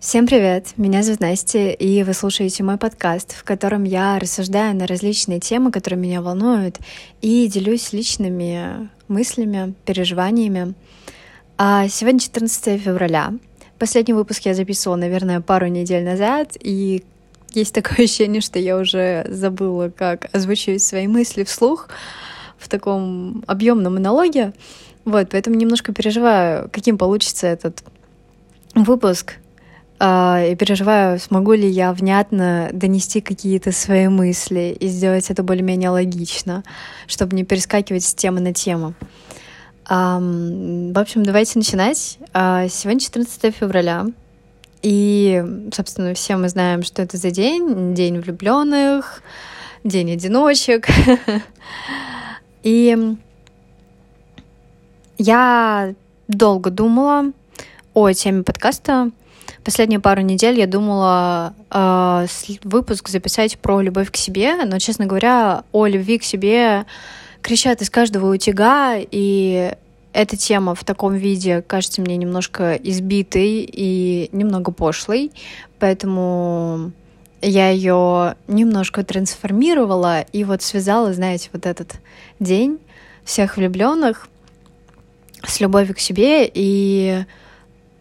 Всем привет! Меня зовут Настя, и вы слушаете мой подкаст, в котором я рассуждаю на различные темы, которые меня волнуют, и делюсь личными мыслями, переживаниями. А сегодня 14 февраля. Последний выпуск я записывала, наверное, пару недель назад, и есть такое ощущение, что я уже забыла, как озвучивать свои мысли вслух в таком объемном монологе. Вот, поэтому немножко переживаю, каким получится этот выпуск. Uh, и переживаю, смогу ли я внятно донести какие-то свои мысли и сделать это более-менее логично, чтобы не перескакивать с темы на тему. В общем, давайте начинать. Uh, сегодня 14 февраля, и, собственно, все мы знаем, что это за день. День влюбленных, день одиночек. И я долго думала о теме подкаста. Последние пару недель я думала э, выпуск записать про любовь к себе, но, честно говоря, о любви к себе кричат из каждого утяга, и эта тема в таком виде кажется мне немножко избитой и немного пошлой, поэтому я ее немножко трансформировала и вот связала, знаете, вот этот день всех влюбленных с любовью к себе, и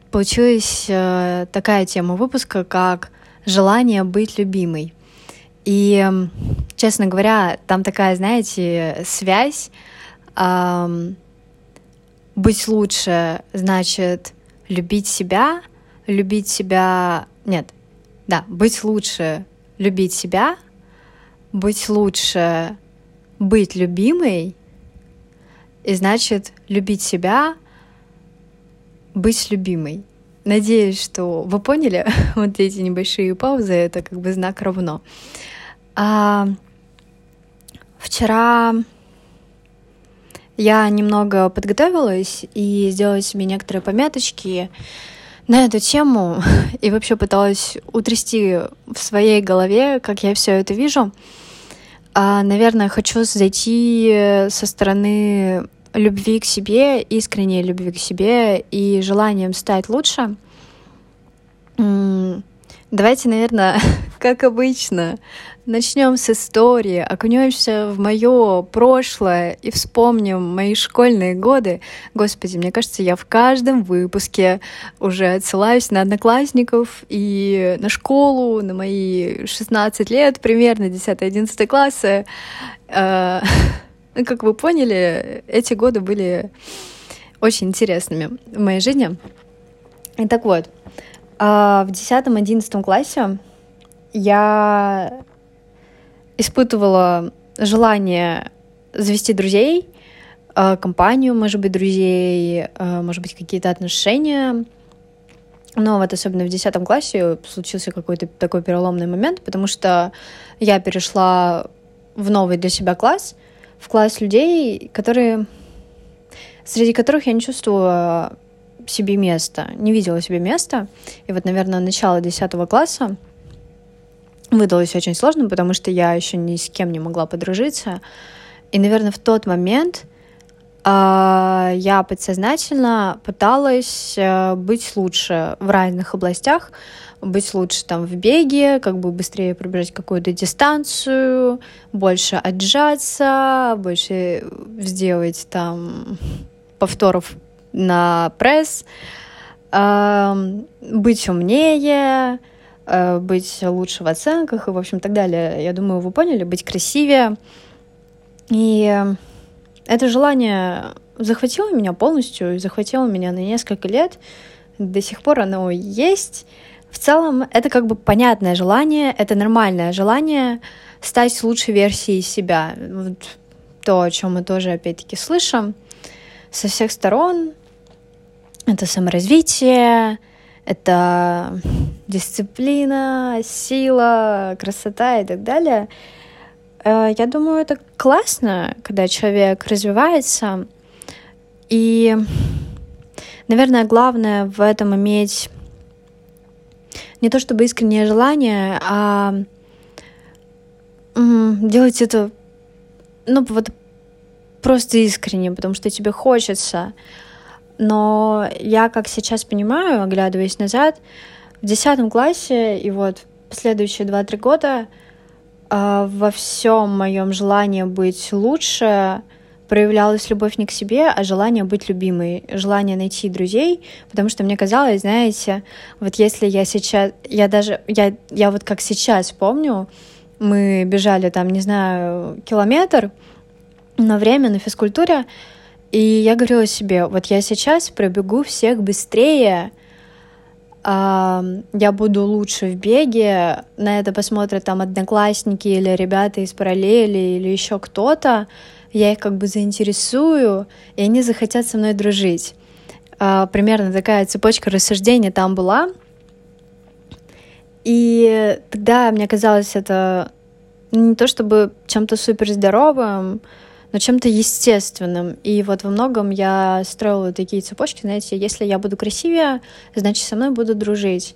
получилась э, такая тема выпуска, как желание быть любимой. И, честно говоря, там такая, знаете, связь. Эм, быть лучше значит любить себя, любить себя... Нет, да, быть лучше, любить себя, быть лучше, быть любимой, и значит любить себя, быть любимой. Надеюсь, что вы поняли вот эти небольшие паузы, это как бы знак равно. А, вчера я немного подготовилась и сделала себе некоторые пометочки на эту тему и вообще пыталась утрясти в своей голове, как я все это вижу. А, наверное, хочу зайти со стороны любви к себе, искренней любви к себе и желанием стать лучше. Давайте, наверное, как обычно, начнем с истории, окунемся в мое прошлое и вспомним мои школьные годы. Господи, мне кажется, я в каждом выпуске уже отсылаюсь на одноклассников и на школу, на мои 16 лет, примерно 10-11 классы. Как вы поняли, эти годы были очень интересными в моей жизни. И так вот, а, в 10-11 классе я испытывала желание завести друзей, а, компанию, может быть, друзей, а, может быть, какие-то отношения. Но вот особенно в 10 классе случился какой-то такой переломный момент, потому что я перешла в новый для себя класс, в класс людей, которые среди которых я не чувствовала себе места, не видела себе места. И вот, наверное, начало 10 класса выдалось очень сложно, потому что я еще ни с кем не могла подружиться. И, наверное, в тот момент я подсознательно пыталась э, быть лучше в разных областях, быть лучше там в беге, как бы быстрее пробежать какую-то дистанцию, больше отжаться, больше сделать там повторов на пресс, быть умнее, э, быть лучше в оценках и, в общем, так далее. Я думаю, вы поняли, быть красивее. И это желание захватило меня полностью, и захватило меня на несколько лет. До сих пор оно есть. В целом, это как бы понятное желание, это нормальное желание стать лучшей версией себя. Вот то, о чем мы тоже опять-таки слышим со всех сторон, это саморазвитие, это дисциплина, сила, красота и так далее. Э, я думаю, это классно, когда человек развивается. И, наверное, главное в этом иметь не то чтобы искреннее желание, а делать это, ну, вот просто искренне, потому что тебе хочется. Но я, как сейчас понимаю, оглядываясь назад, в десятом классе и вот последующие два-три года во всем моем желании быть лучше проявлялась любовь не к себе, а желание быть любимой, желание найти друзей, потому что мне казалось, знаете, вот если я сейчас, я даже, я, я вот как сейчас помню, мы бежали там, не знаю, километр на время на физкультуре, и я говорила себе, вот я сейчас пробегу всех быстрее, я буду лучше в беге, на это посмотрят там одноклассники или ребята из параллели или еще кто-то, я их как бы заинтересую, и они захотят со мной дружить. А, примерно такая цепочка рассуждений там была. И тогда мне казалось это не то чтобы чем-то супер здоровым, но чем-то естественным. И вот во многом я строила такие цепочки, знаете, если я буду красивее, значит, со мной будут дружить.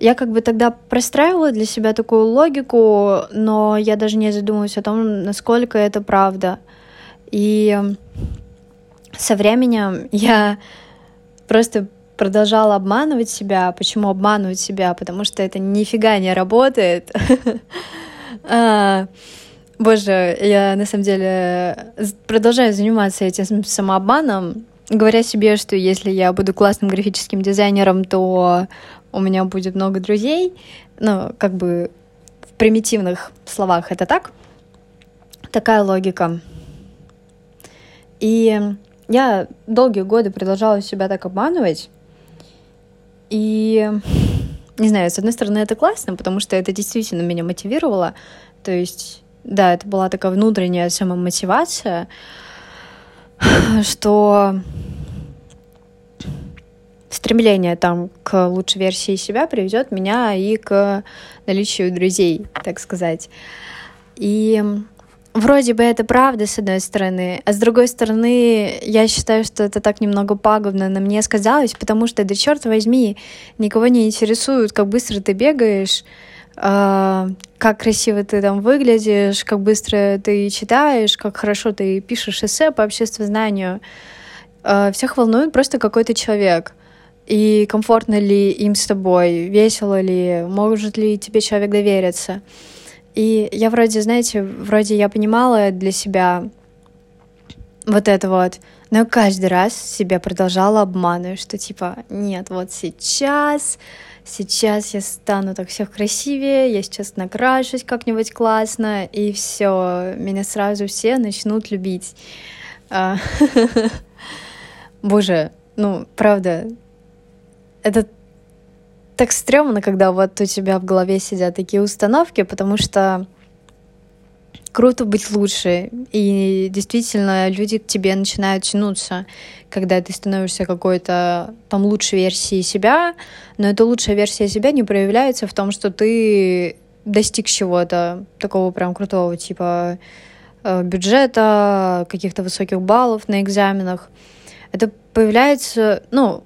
Я как бы тогда простраивала для себя такую логику, но я даже не задумывалась о том, насколько это правда. И со временем я просто продолжала обманывать себя. Почему обманывать себя? Потому что это нифига не работает. Боже, я на самом деле продолжаю заниматься этим самообманом, говоря себе, что если я буду классным графическим дизайнером, то у меня будет много друзей. Ну, как бы в примитивных словах это так. Такая логика. И я долгие годы продолжала себя так обманывать. И не знаю, с одной стороны, это классно, потому что это действительно меня мотивировало. То есть, да, это была такая внутренняя самомотивация, что стремление там к лучшей версии себя приведет меня и к наличию друзей, так сказать. И вроде бы это правда, с одной стороны, а с другой стороны, я считаю, что это так немного пагубно на мне сказалось, потому что, да черт возьми, никого не интересует, как быстро ты бегаешь, как красиво ты там выглядишь, как быстро ты читаешь, как хорошо ты пишешь эссе по обществознанию. Э, всех волнует просто какой-то человек. И комфортно ли им с тобой, весело ли, может ли тебе человек довериться. И я вроде, знаете, вроде я понимала для себя вот это вот, но каждый раз себя продолжала обманывать, что типа, нет, вот сейчас, сейчас я стану так всех красивее, я сейчас накрашусь как-нибудь классно, и все, меня сразу все начнут любить. А, боже, ну, правда, это так стрёмно, когда вот у тебя в голове сидят такие установки, потому что круто быть лучше. И действительно, люди к тебе начинают тянуться, когда ты становишься какой-то там лучшей версией себя, но эта лучшая версия себя не проявляется в том, что ты достиг чего-то такого прям крутого, типа э, бюджета, каких-то высоких баллов на экзаменах. Это появляется, ну,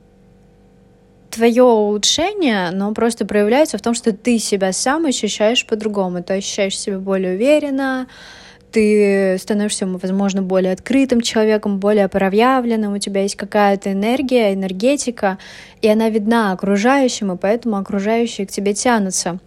твое улучшение, но просто проявляется в том, что ты себя сам ощущаешь по-другому. Ты ощущаешь себя более уверенно, ты становишься, возможно, более открытым человеком, более проявленным, у тебя есть какая-то энергия, энергетика, и она видна окружающим, и поэтому окружающие к тебе тянутся.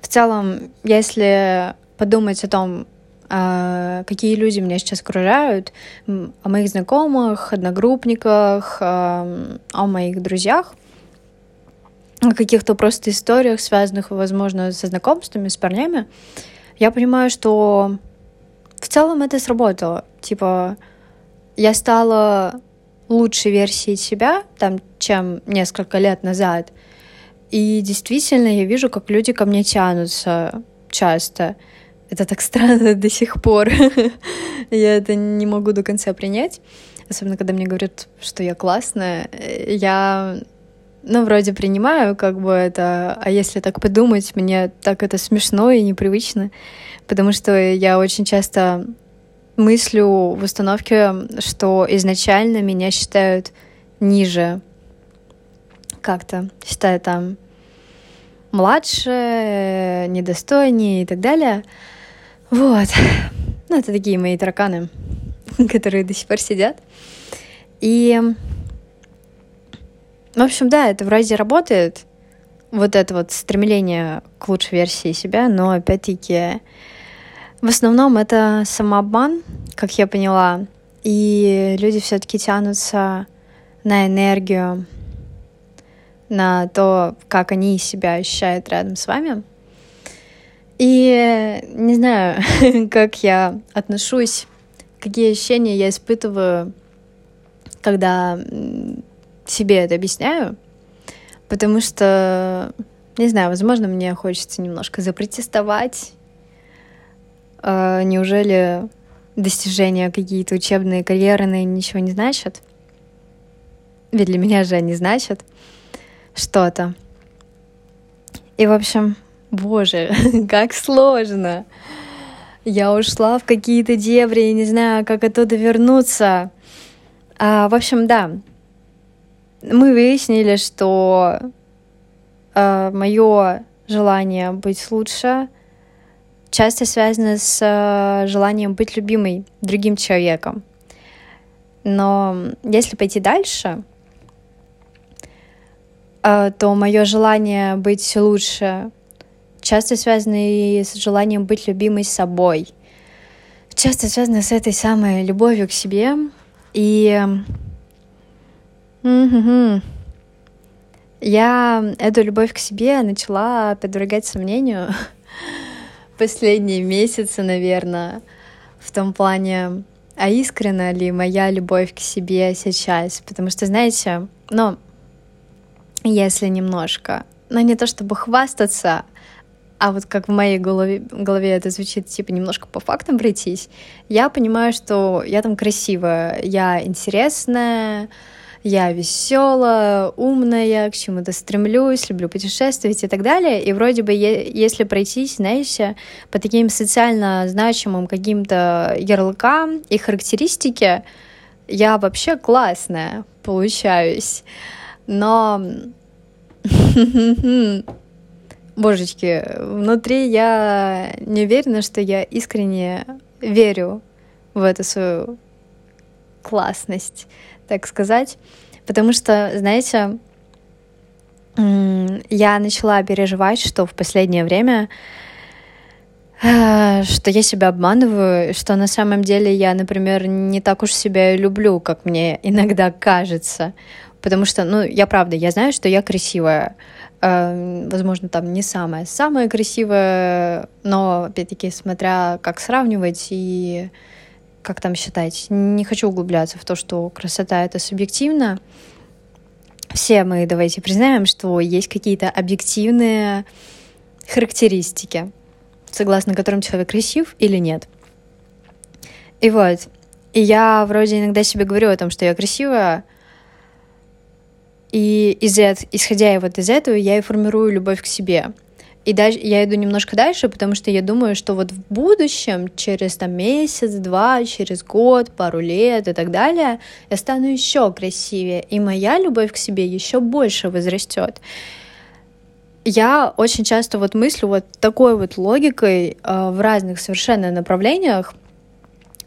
В целом, если подумать о том, какие люди меня сейчас окружают, о моих знакомых, одногруппниках, о моих друзьях, о каких-то просто историях, связанных, возможно, со знакомствами, с парнями, я понимаю, что в целом это сработало. Типа, я стала лучшей версией себя, там, чем несколько лет назад. И действительно, я вижу, как люди ко мне тянутся часто. Это так странно до сих пор. я это не могу до конца принять. Особенно, когда мне говорят, что я классная. Я, ну, вроде принимаю как бы это, а если так подумать, мне так это смешно и непривычно, потому что я очень часто мыслю в установке, что изначально меня считают ниже как-то, считают там младше, недостойнее и так далее. Вот. Ну, это такие мои тараканы, которые до сих пор сидят. И В общем, да, это вроде работает, вот это вот стремление к лучшей версии себя, но опять-таки в основном это самообман, как я поняла, и люди все-таки тянутся на энергию, на то, как они себя ощущают рядом с вами. И не знаю, как я отношусь, какие ощущения я испытываю, когда себе это объясняю, потому что, не знаю, возможно, мне хочется немножко запротестовать. А, неужели достижения какие-то учебные, карьерные ничего не значат? Ведь для меня же они значат что-то. И, в общем, боже, как сложно. Я ушла в какие-то дебри и не знаю, как оттуда вернуться. А, в общем, да, мы выяснили, что э, мое желание быть лучше часто связано с э, желанием быть любимой другим человеком. Но если пойти дальше, э, то мое желание быть лучше часто связано и с желанием быть любимой собой. Часто связано с этой самой любовью к себе. И Mm-hmm. Я эту любовь к себе начала подвергать сомнению последние месяцы, наверное, в том плане, а искренна ли моя любовь к себе сейчас? Потому что, знаете, ну, если немножко, но не то чтобы хвастаться, а вот как в моей голове, голове это звучит, типа, немножко по фактам пройтись, я понимаю, что я там красивая, я интересная, я веселая, умная, к чему-то стремлюсь, люблю путешествовать и так далее. И вроде бы, если пройтись, знаете, по таким социально значимым каким-то ярлыкам и характеристике, я вообще классная получаюсь. Но божечки, внутри я не уверена, что я искренне верю в эту свою классность так сказать. Потому что, знаете, я начала переживать, что в последнее время э, что я себя обманываю, что на самом деле я, например, не так уж себя люблю, как мне иногда кажется. Потому что, ну, я правда, я знаю, что я красивая. Э, возможно, там не самая самая красивая, но, опять-таки, смотря как сравнивать и как там считать, не хочу углубляться в то, что красота это субъективно. Все мы давайте признаем, что есть какие-то объективные характеристики, согласно которым человек красив или нет. И вот, и я вроде иногда себе говорю о том, что я красивая, и из исходя вот из этого я и формирую любовь к себе — и дальше я иду немножко дальше, потому что я думаю, что вот в будущем, через там месяц, два, через год, пару лет и так далее, я стану еще красивее, и моя любовь к себе еще больше возрастет. Я очень часто вот мыслю вот такой вот логикой э, в разных совершенно направлениях,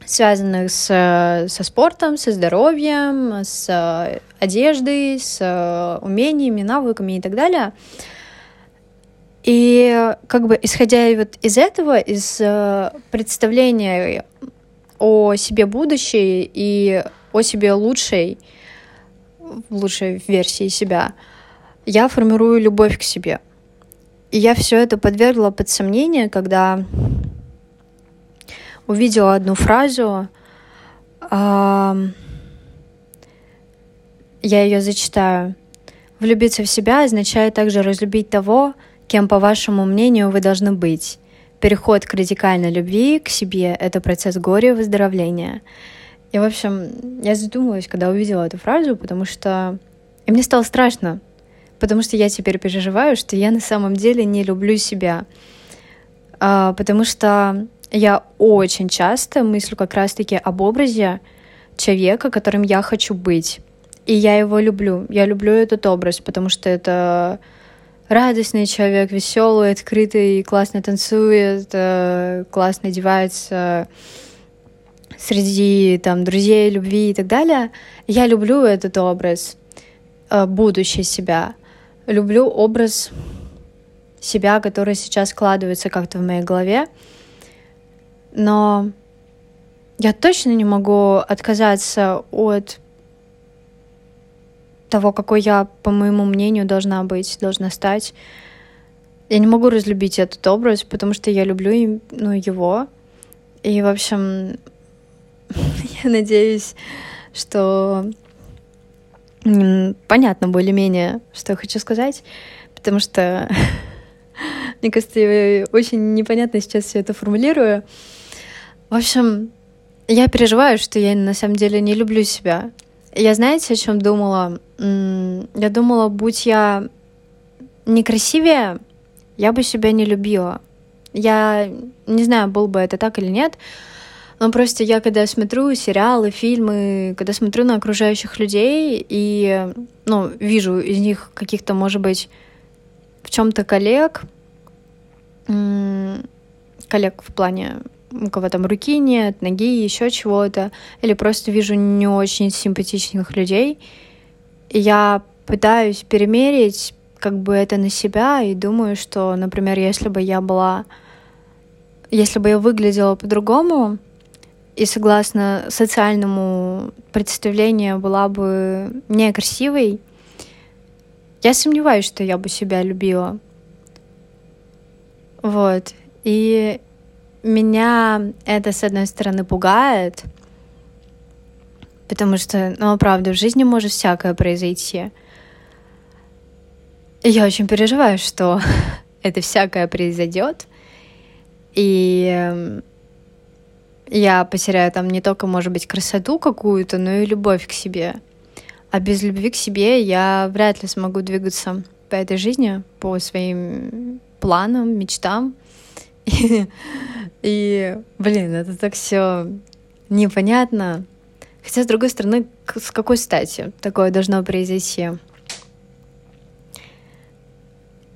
связанных с, со спортом, со здоровьем, с одеждой, с умениями, навыками и так далее. И как бы исходя вот из этого, из э, представления о себе будущей и о себе лучшей, лучшей версии себя, я формирую любовь к себе. И я все это подвергла под сомнение, когда увидела одну фразу, э, я ее зачитаю. Влюбиться в себя означает также разлюбить того, Кем, по вашему мнению, вы должны быть? Переход к радикальной любви к себе — это процесс горя и выздоровления. И, в общем, я задумалась, когда увидела эту фразу, потому что... И мне стало страшно, потому что я теперь переживаю, что я на самом деле не люблю себя. А, потому что я очень часто мыслю как раз-таки об образе человека, которым я хочу быть. И я его люблю. Я люблю этот образ, потому что это радостный человек, веселый, открытый, классно танцует, э, классно одевается среди там друзей, любви и так далее. Я люблю этот образ. э, будущее себя. Люблю образ себя, который сейчас складывается как-то в моей голове. Но я точно не могу отказаться от того, какой я, по моему мнению, должна быть, должна стать. Я не могу разлюбить этот образ, потому что я люблю ну, его. И, в общем, я надеюсь, что понятно более-менее, что я хочу сказать, потому что мне кажется, я очень непонятно сейчас все это формулирую. В общем, я переживаю, что я на самом деле не люблю себя. Я знаете, о чем думала? Я думала, будь я некрасивее, я бы себя не любила. Я не знаю, был бы это так или нет, но просто я, когда смотрю сериалы, фильмы, когда смотрю на окружающих людей и, ну, вижу из них каких-то, может быть, в чем-то коллег, коллег в плане у кого там руки нет, ноги, еще чего-то, или просто вижу не очень симпатичных людей, я пытаюсь перемерить как бы это на себя и думаю, что, например, если бы я была, если бы я выглядела по-другому и согласно социальному представлению была бы некрасивой, я сомневаюсь, что я бы себя любила. Вот. И меня это, с одной стороны, пугает, потому что, ну, правда, в жизни может всякое произойти. Я очень переживаю, что это всякое произойдет, и эм, я потеряю там не только, может быть, красоту какую-то, но и любовь к себе. А без любви к себе я вряд ли смогу двигаться по этой жизни, по своим планам, мечтам. И, блин, это так все непонятно. Хотя, с другой стороны, с какой стати такое должно произойти?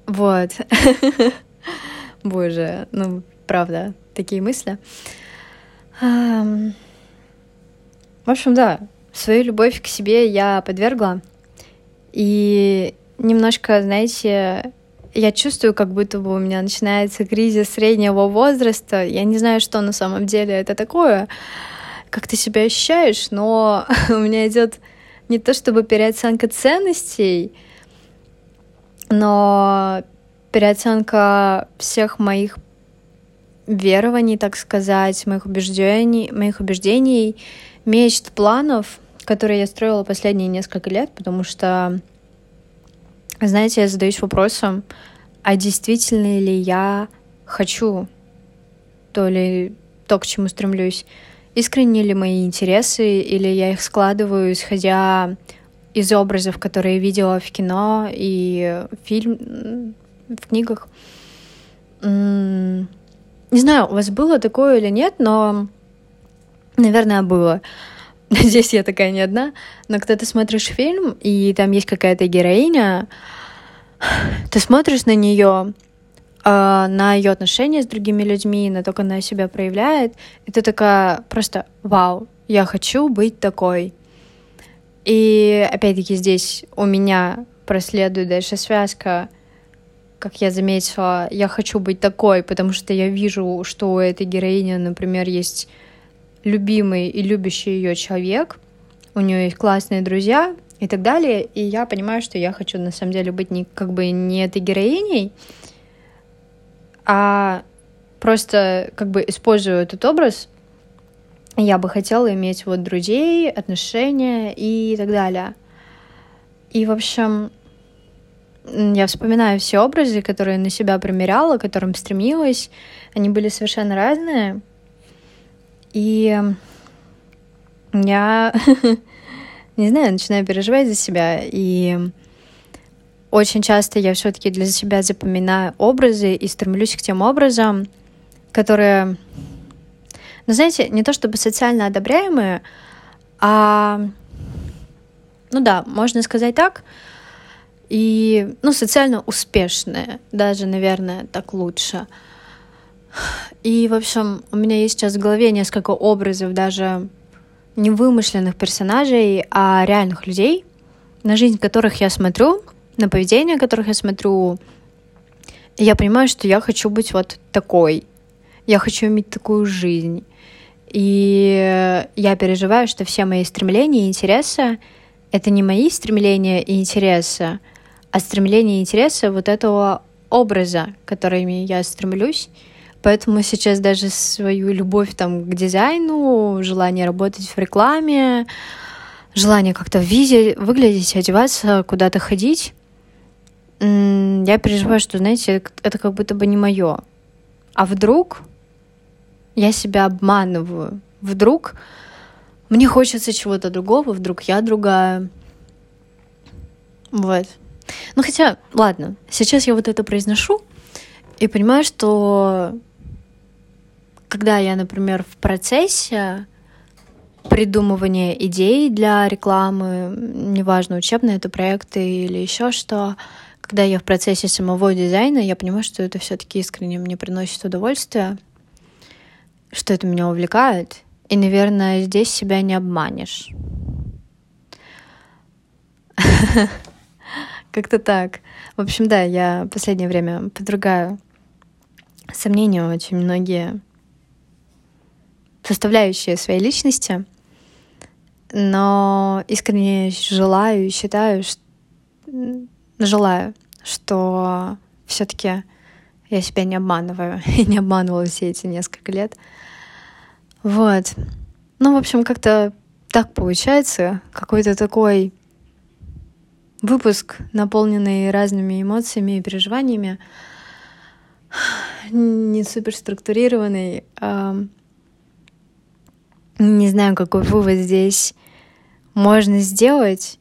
Вот. Боже, ну, правда, такие мысли. В общем, да, свою любовь к себе я подвергла. И немножко, знаете, я чувствую, как будто бы у меня начинается кризис среднего возраста. Я не знаю, что на самом деле это такое, как ты себя ощущаешь, но у меня идет не то чтобы переоценка ценностей, но переоценка всех моих верований, так сказать, моих убеждений, моих убеждений, мечт, планов, которые я строила последние несколько лет, потому что знаете, я задаюсь вопросом, а действительно ли я хочу то ли то, к чему стремлюсь, искренне ли мои интересы, или я их складываю, исходя из образов, которые видела в кино и фильм, в книгах. Не знаю, у вас было такое или нет, но, наверное, было. Надеюсь, я такая не одна. Но когда ты смотришь фильм, и там есть какая-то героиня, ты смотришь на нее, а, на ее отношения с другими людьми, на то, как она себя проявляет, и ты такая просто «Вау, я хочу быть такой». И опять-таки здесь у меня проследует дальше связка, как я заметила, я хочу быть такой, потому что я вижу, что у этой героини, например, есть любимый и любящий ее человек, у нее есть классные друзья и так далее, и я понимаю, что я хочу на самом деле быть не как бы не этой героиней, а просто как бы использую этот образ, я бы хотела иметь вот друзей, отношения и так далее. И, в общем, я вспоминаю все образы, которые на себя примеряла, к которым стремилась. Они были совершенно разные. И я, не знаю, начинаю переживать за себя. И очень часто я все-таки для себя запоминаю образы и стремлюсь к тем образам, которые, ну, знаете, не то чтобы социально одобряемые, а, ну да, можно сказать так, и, ну, социально успешные, даже, наверное, так лучше — и, в общем, у меня есть сейчас в голове несколько образов даже не вымышленных персонажей, а реальных людей, на жизнь которых я смотрю, на поведение которых я смотрю, я понимаю, что я хочу быть вот такой. Я хочу иметь такую жизнь. И я переживаю, что все мои стремления и интересы — это не мои стремления и интересы, а стремления и интересы вот этого образа, которыми я стремлюсь. Поэтому сейчас даже свою любовь там к дизайну, желание работать в рекламе, желание как-то визе выглядеть, одеваться, куда-то ходить, я переживаю, что, знаете, это как будто бы не мое. А вдруг я себя обманываю? Вдруг мне хочется чего-то другого, вдруг я другая. Вот. Ну хотя, ладно, сейчас я вот это произношу и понимаю, что когда я, например, в процессе придумывания идей для рекламы, неважно, учебные это проекты или еще что, когда я в процессе самого дизайна, я понимаю, что это все-таки искренне мне приносит удовольствие, что это меня увлекает, и, наверное, здесь себя не обманешь. Как-то так. В общем, да, я в последнее время подвергаю сомнению очень многие составляющие своей личности, но искренне желаю и считаю, что желаю, что все-таки я себя не обманываю и не обманывала все эти несколько лет. Вот. Ну, в общем, как-то так получается. Какой-то такой выпуск, наполненный разными эмоциями и переживаниями, не супер структурированный. Не знаю, какой вывод здесь можно сделать,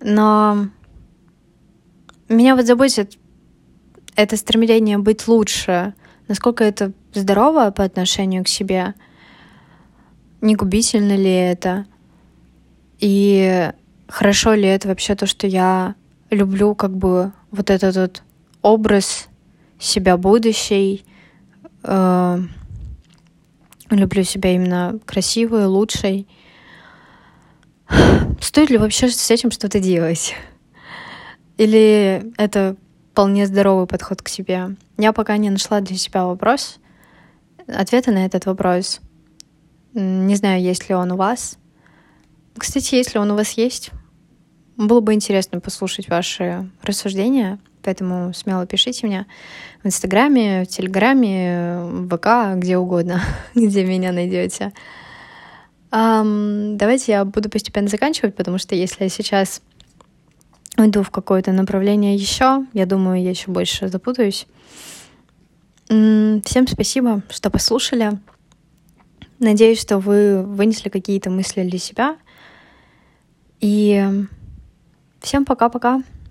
но меня вот заботит это стремление быть лучше, насколько это здорово по отношению к себе, не губительно ли это, и хорошо ли это вообще то, что я люблю как бы вот этот вот образ себя будущей, э, люблю себя именно красивой, лучшей. Стоит ли вообще с этим что-то делать? Или это вполне здоровый подход к себе? Я пока не нашла для себя вопрос, ответа на этот вопрос. Не знаю, есть ли он у вас. Кстати, если он у вас есть, было бы интересно послушать ваши рассуждения, поэтому смело пишите мне в Инстаграме, в Телеграме, в ВК, где угодно, где меня найдете. Um, давайте я буду постепенно заканчивать, потому что если я сейчас уйду в какое-то направление еще, я думаю, я еще больше запутаюсь. Всем спасибо, что послушали. Надеюсь, что вы вынесли какие-то мысли для себя. И всем пока-пока.